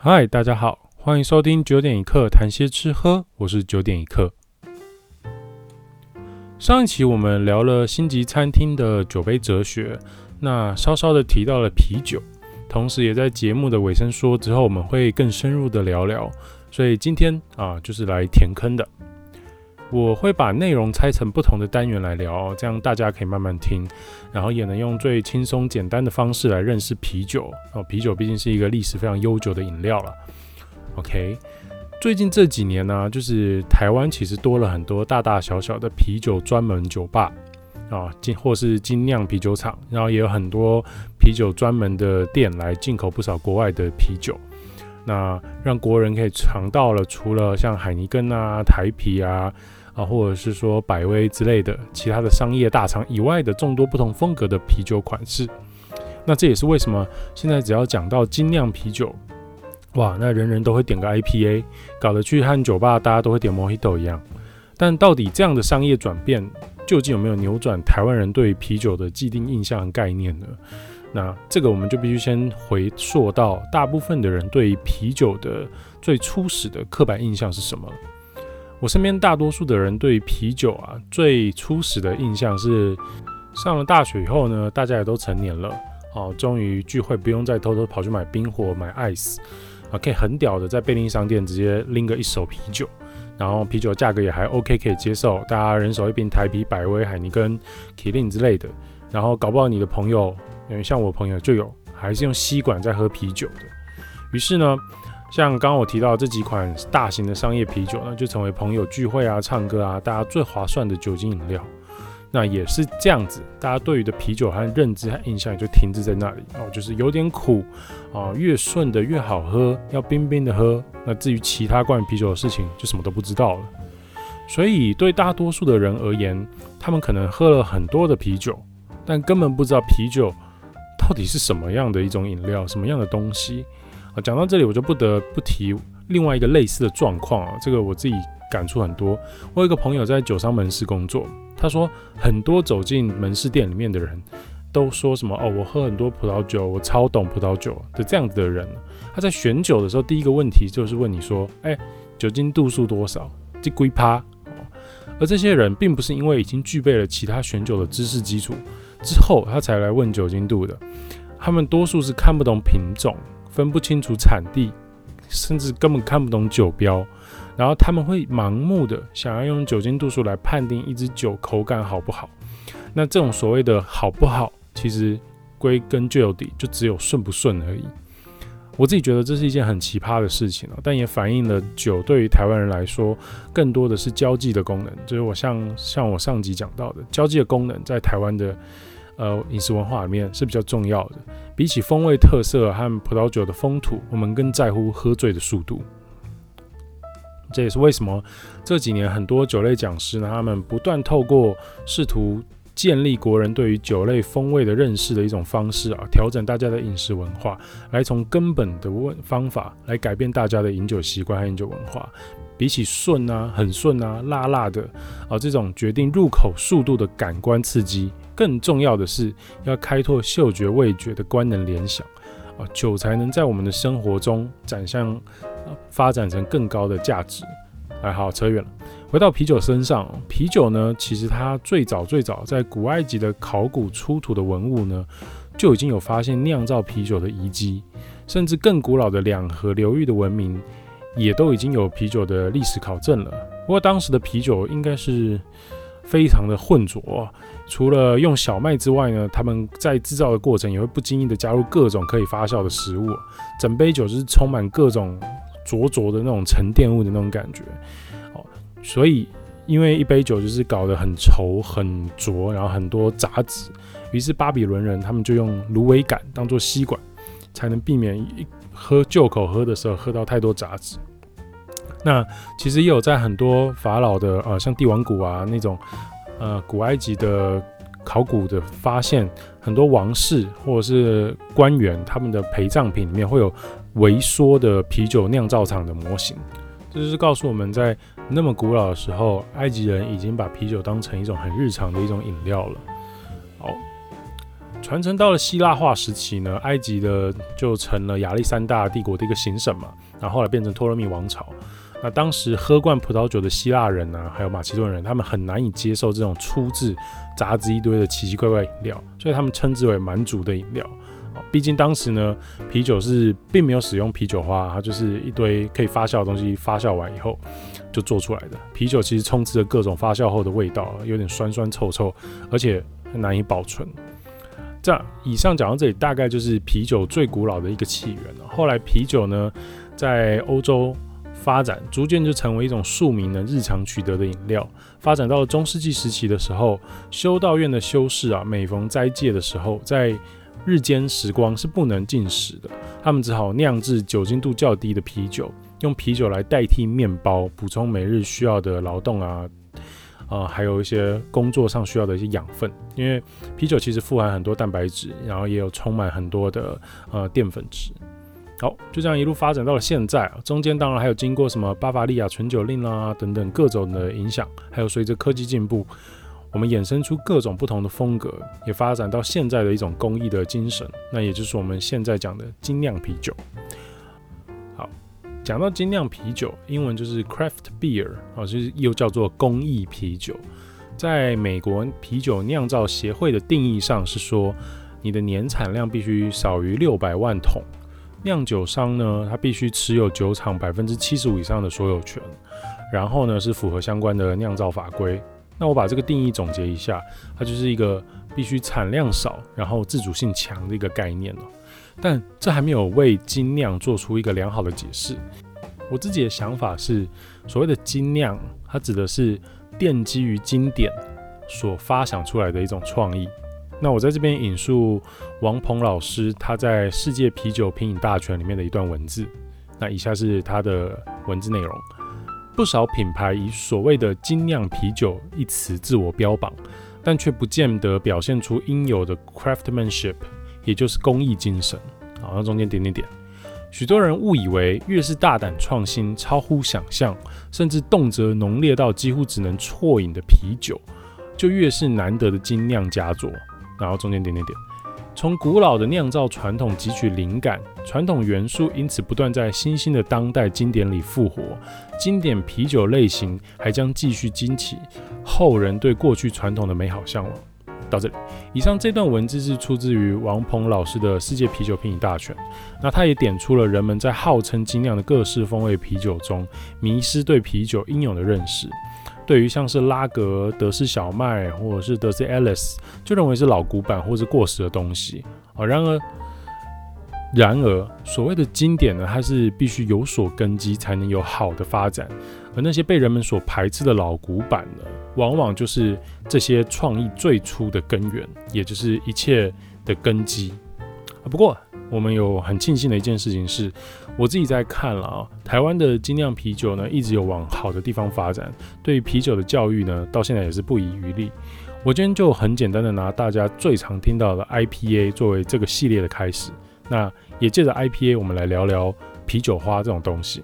嗨，大家好，欢迎收听九点一刻谈些吃喝，我是九点一刻。上一期我们聊了星级餐厅的酒杯哲学，那稍稍的提到了啤酒，同时也在节目的尾声说之后我们会更深入的聊聊，所以今天啊就是来填坑的。我会把内容拆成不同的单元来聊，这样大家可以慢慢听，然后也能用最轻松简单的方式来认识啤酒。哦，啤酒毕竟是一个历史非常悠久的饮料了。OK，最近这几年呢、就是台湾其实多了很多大大小小的啤酒专门酒吧啊，精或是精酿啤酒厂，然后也有很多啤酒专门的店来进口不少国外的啤酒。那让国人可以尝到了除了像海尼根啊、台啤啊。啊，或者是说百威之类的其他的商业大厂以外的众多不同风格的啤酒款式，那这也是为什么现在只要讲到精酿啤酒，哇，那人人都会点个 IPA，搞得去和酒吧大家都会点 Mojito 一样。但到底这样的商业转变究竟有没有扭转台湾人对啤酒的既定印象和概念呢？那这个我们就必须先回溯到大部分的人对啤酒的最初始的刻板印象是什么。我身边大多数的人对啤酒啊，最初始的印象是上了大学以后呢，大家也都成年了，哦，终于聚会不用再偷偷跑去买冰火、买 ice 啊，可以很屌的在便利商店直接拎个一手啤酒，然后啤酒价格也还 OK，可以接受，大家人手一瓶台啤、百威、海尼根、麒麟之类的，然后搞不好你的朋友，因为像我朋友就有，还是用吸管在喝啤酒的，于是呢。像刚我提到这几款大型的商业啤酒呢，就成为朋友聚会啊、唱歌啊，大家最划算的酒精饮料。那也是这样子，大家对于的啤酒和认知和印象也就停滞在那里哦，就是有点苦啊，越顺的越好喝，要冰冰的喝。那至于其他关于啤酒的事情，就什么都不知道了。所以对大多数的人而言，他们可能喝了很多的啤酒，但根本不知道啤酒到底是什么样的一种饮料，什么样的东西。讲到这里，我就不得不提另外一个类似的状况啊，这个我自己感触很多。我有一个朋友在酒商门市工作，他说很多走进门市店里面的人都说什么哦，我喝很多葡萄酒，我超懂葡萄酒的这样子的人，他在选酒的时候，第一个问题就是问你说，哎，酒精度数多少？这龟趴？而这些人并不是因为已经具备了其他选酒的知识基础之后，他才来问酒精度的，他们多数是看不懂品种。分不清楚产地，甚至根本看不懂酒标，然后他们会盲目的想要用酒精度数来判定一支酒口感好不好。那这种所谓的好不好，其实归根究底就只有顺不顺而已。我自己觉得这是一件很奇葩的事情，但也反映了酒对于台湾人来说，更多的是交际的功能。就是我像像我上集讲到的，交际的功能在台湾的。呃，饮食文化里面是比较重要的。比起风味特色和葡萄酒的风土，我们更在乎喝醉的速度。这也是为什么这几年很多酒类讲师呢，他们不断透过试图建立国人对于酒类风味的认识的一种方式啊，调整大家的饮食文化，来从根本的问方法来改变大家的饮酒习惯和饮酒文化。比起顺啊、很顺啊、辣辣的啊这种决定入口速度的感官刺激。更重要的是，要开拓嗅觉味觉的官能联想啊，酒才能在我们的生活中展现，发展成更高的价值。哎，好，扯远了，回到啤酒身上，啤酒呢，其实它最早最早在古埃及的考古出土的文物呢，就已经有发现酿造啤酒的遗迹，甚至更古老的两河流域的文明，也都已经有啤酒的历史考证了。不过当时的啤酒应该是非常的浑浊。除了用小麦之外呢，他们在制造的过程也会不经意的加入各种可以发酵的食物，整杯酒就是充满各种浊浊的那种沉淀物的那种感觉。哦，所以因为一杯酒就是搞得很稠很浊，然后很多杂质，于是巴比伦人他们就用芦苇杆当做吸管，才能避免一喝旧口喝的时候喝到太多杂质。那其实也有在很多法老的呃，像帝王谷啊那种。呃，古埃及的考古的发现，很多王室或者是官员他们的陪葬品里面会有微缩的啤酒酿造厂的模型，这就是告诉我们在那么古老的时候，埃及人已经把啤酒当成一种很日常的一种饮料了。好，传承到了希腊化时期呢，埃及的就成了亚历山大帝国的一个行省嘛，然后后来变成托勒密王朝。那当时喝惯葡萄酒的希腊人呢、啊，还有马其顿人，他们很难以接受这种粗制杂质一堆的奇奇怪怪饮料，所以他们称之为蛮族的饮料。毕竟当时呢，啤酒是并没有使用啤酒花，它就是一堆可以发酵的东西，发酵完以后就做出来的。啤酒其实充斥着各种发酵后的味道，有点酸酸臭臭，而且很难以保存。这样，以上讲到这里，大概就是啤酒最古老的一个起源了。后来啤酒呢，在欧洲发展，逐渐就成为一种庶民的日常取得的饮料。发展到了中世纪时期的时候，修道院的修士啊，每逢斋戒的时候，在日间时光是不能进食的，他们只好酿制酒精度较低的啤酒，用啤酒来代替面包，补充每日需要的劳动啊，啊、呃，还有一些工作上需要的一些养分。因为啤酒其实富含很多蛋白质，然后也有充满很多的呃淀粉质。好，就这样一路发展到了现在，中间当然还有经过什么巴伐利亚纯酒令啦、等等各种的影响，还有随着科技进步。我们衍生出各种不同的风格，也发展到现在的一种工艺的精神，那也就是我们现在讲的精酿啤酒。好，讲到精酿啤酒，英文就是 craft beer，啊，就是又叫做工艺啤酒。在美国啤酒酿造协会的定义上是说，你的年产量必须少于六百万桶，酿酒商呢，他必须持有酒厂百分之七十五以上的所有权，然后呢是符合相关的酿造法规。那我把这个定义总结一下，它就是一个必须产量少，然后自主性强的一个概念。但这还没有为精酿做出一个良好的解释。我自己的想法是，所谓的精酿，它指的是奠基于经典所发想出来的一种创意。那我在这边引述王鹏老师他在《世界啤酒品饮大全》里面的一段文字。那以下是他的文字内容。不少品牌以所谓的“精酿啤酒”一词自我标榜，但却不见得表现出应有的 craftsmanship，也就是工艺精神。好，那中间点点点，许多人误以为越是大胆创新、超乎想象，甚至动辄浓烈到几乎只能啜饮的啤酒，就越是难得的精酿佳作。然后中间点点点。从古老的酿造传统汲取灵感，传统元素因此不断在新兴的当代经典里复活，经典啤酒类型还将继续惊起后人对过去传统的美好向往。到这里，以上这段文字是出自于王鹏老师的《世界啤酒品饮大全》，那他也点出了人们在号称精酿的各式风味啤酒中，迷失对啤酒应有的认识。对于像是拉格、德式小麦或者是德式 Ales，就认为是老古板或是过时的东西啊。然而，然而所谓的经典呢，它是必须有所根基才能有好的发展。而那些被人们所排斥的老古板呢，往往就是这些创意最初的根源，也就是一切的根基。不过，我们有很庆幸的一件事情是，我自己在看了啊，台湾的精酿啤酒呢，一直有往好的地方发展。对于啤酒的教育呢，到现在也是不遗余力。我今天就很简单的拿大家最常听到的 IPA 作为这个系列的开始，那也借着 IPA，我们来聊聊啤酒花这种东西。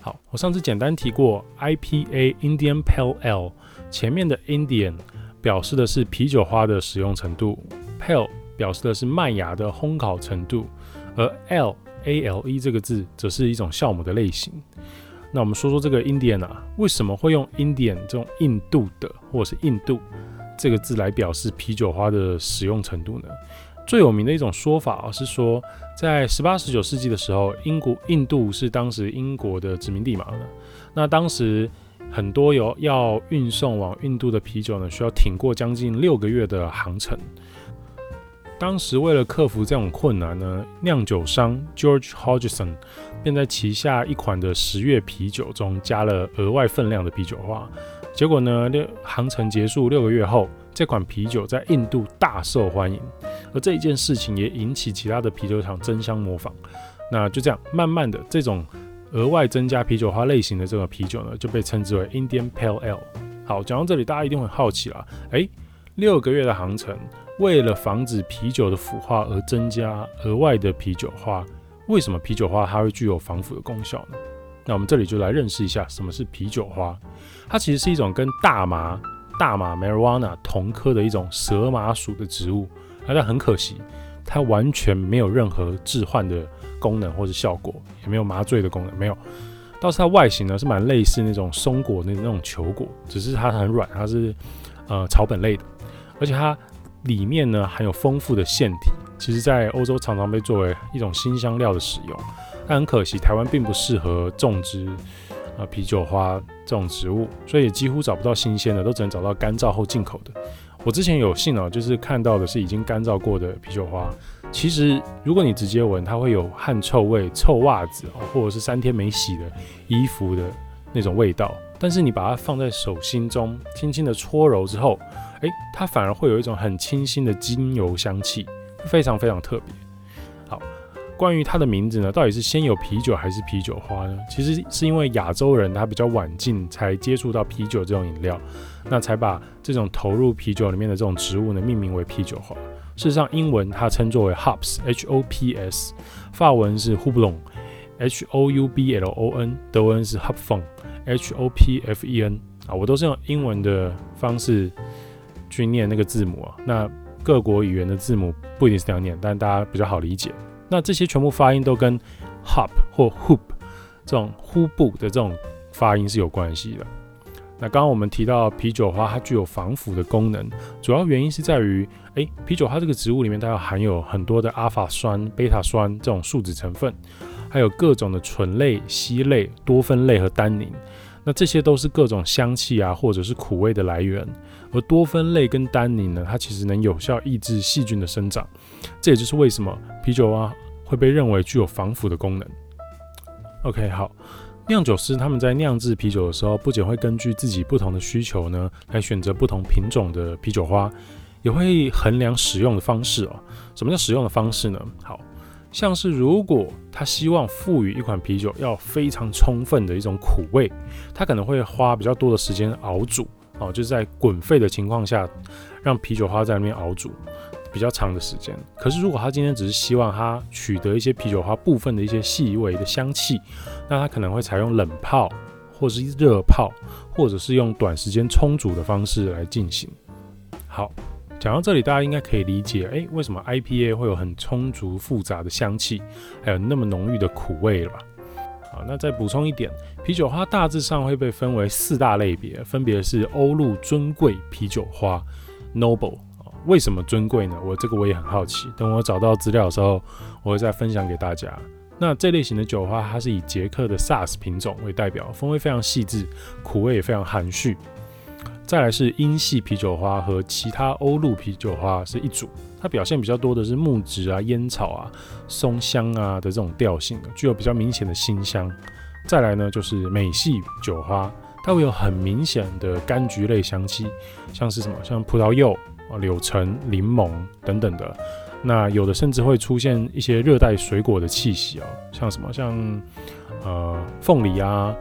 好，我上次简单提过 IPA Indian Pale L，前面的 Indian 表示的是啤酒花的使用程度，Pale。表示的是麦芽的烘烤程度，而 L A L E 这个字则是一种酵母的类型。那我们说说这个 Indian 啊，为什么会用 Indian 这种印度的或者是印度这个字来表示啤酒花的使用程度呢？最有名的一种说法啊，是说在十八、十九世纪的时候，英国印度是当时英国的殖民地嘛。那当时很多有要运送往印度的啤酒呢，需要挺过将近六个月的航程。当时为了克服这种困难呢，酿酒商 George Hodgson 便在旗下一款的十月啤酒中加了额外分量的啤酒花。结果呢，六航程结束六个月后，这款啤酒在印度大受欢迎。而这一件事情也引起其他的啤酒厂争相模仿。那就这样，慢慢的，这种额外增加啤酒花类型的这个啤酒呢，就被称之为 Indian Pale Ale。好，讲到这里，大家一定会好奇了，诶，六个月的航程。为了防止啤酒的腐化而增加额外的啤酒花，为什么啤酒花它会具有防腐的功效呢？那我们这里就来认识一下什么是啤酒花。它其实是一种跟大麻大麻 （marijuana） 同科的一种蛇麻属的植物，但很可惜，它完全没有任何致幻的功能或者效果，也没有麻醉的功能，没有。倒是它外形呢是蛮类似那种松果的那种球果，只是它很软，它是呃草本类的，而且它里面呢含有丰富的腺体，其实在欧洲常常被作为一种新香料的使用。但很可惜，台湾并不适合种植啊啤酒花这种植物，所以也几乎找不到新鲜的，都只能找到干燥后进口的。我之前有幸哦，就是看到的是已经干燥过的啤酒花。其实如果你直接闻，它会有汗臭味、臭袜子，或者是三天没洗的衣服的那种味道。但是你把它放在手心中，轻轻的搓揉之后，诶，它反而会有一种很清新的精油香气，非常非常特别。好。关于它的名字呢，到底是先有啤酒还是啤酒花呢？其实是因为亚洲人他比较晚进才接触到啤酒这种饮料，那才把这种投入啤酒里面的这种植物呢命名为啤酒花。事实上，英文它称作为 hops，H-O-P-S，法文是 houblon，H-O-U-B-L-O-N，德文是 hopfen，H-O-P-F-E-N 啊，我都是用英文的方式去念那个字母啊。那各国语言的字母不一定是这样念，但大家比较好理解。那这些全部发音都跟 hop 或 hoop 这种呼布的这种发音是有关系的。那刚刚我们提到啤酒花，它具有防腐的功能，主要原因是在于，诶，啤酒花这个植物里面它有含有很多的阿法酸、贝塔酸这种树脂成分，还有各种的醇类、烯类、多酚类和单宁。那这些都是各种香气啊，或者是苦味的来源。而多酚类跟单宁呢，它其实能有效抑制细菌的生长。这也就是为什么啤酒花会被认为具有防腐的功能。OK，好，酿酒师他们在酿制啤酒的时候，不仅会根据自己不同的需求呢，来选择不同品种的啤酒花，也会衡量使用的方式哦。什么叫使用的方式呢？好。像是如果他希望赋予一款啤酒要非常充分的一种苦味，他可能会花比较多的时间熬煮哦，就是在滚沸的情况下，让啤酒花在里面熬煮比较长的时间。可是如果他今天只是希望他取得一些啤酒花部分的一些细微的香气，那他可能会采用冷泡，或是热泡，或者是用短时间冲煮的方式来进行。好。讲到这里，大家应该可以理解，诶，为什么 IPA 会有很充足复杂的香气，还有那么浓郁的苦味了吧？啊，那再补充一点，啤酒花大致上会被分为四大类别，分别是欧陆尊贵啤酒花 （Noble）。为什么尊贵呢？我这个我也很好奇，等我找到资料的时候，我会再分享给大家。那这类型的酒花，它是以捷克的 Sars 品种为代表，风味非常细致，苦味也非常含蓄。再来是英系啤酒花和其他欧陆啤酒花是一组，它表现比较多的是木质啊、烟草啊、松香啊的这种调性，具有比较明显的辛香。再来呢就是美系酒花，它会有很明显的柑橘类香气，像是什么像葡萄柚啊、柳橙、柠檬等等的。那有的甚至会出现一些热带水果的气息哦，像什么像呃凤梨啊。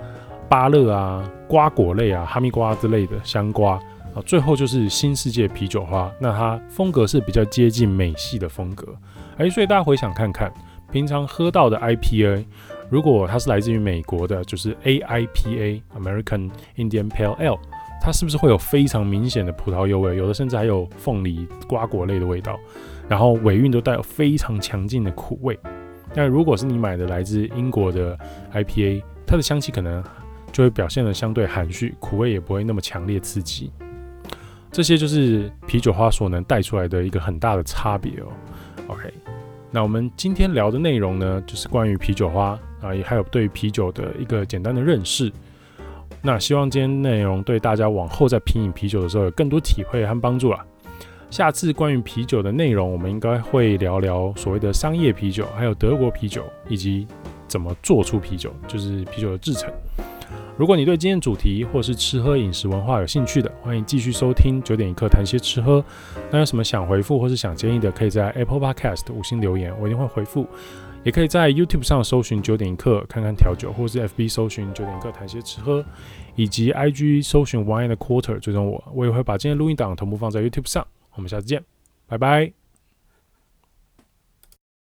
芭乐啊、瓜果类啊、哈密瓜之类的香瓜啊，最后就是新世界啤酒花，那它风格是比较接近美系的风格。哎，所以大家回想看看，平常喝到的 IPA，如果它是来自于美国的，就是 AIPA（American Indian Pale Ale），它是不是会有非常明显的葡萄柚味？有的甚至还有凤梨、瓜果类的味道，然后尾韵都带有非常强劲的苦味。但如果是你买的来自英国的 IPA，它的香气可能。就会表现得相对含蓄，苦味也不会那么强烈刺激。这些就是啤酒花所能带出来的一个很大的差别哦。OK，那我们今天聊的内容呢，就是关于啤酒花啊，也还有对啤酒的一个简单的认识。那希望今天内容对大家往后在品饮啤酒的时候有更多体会和帮助啦。下次关于啤酒的内容，我们应该会聊聊所谓的商业啤酒，还有德国啤酒，以及怎么做出啤酒，就是啤酒的制程。如果你对今天主题或是吃喝饮食文化有兴趣的，欢迎继续收听九点一刻谈些吃喝。那有什么想回复或是想建议的，可以在 Apple Podcast 五星留言，我一定会回复。也可以在 YouTube 上搜寻九点一刻看看调酒，或是 FB 搜寻九点一刻谈些吃喝，以及 IG 搜寻 Wine and Quarter 追踪我，我也会把今天录音档同步放在 YouTube 上。我们下次见，拜拜。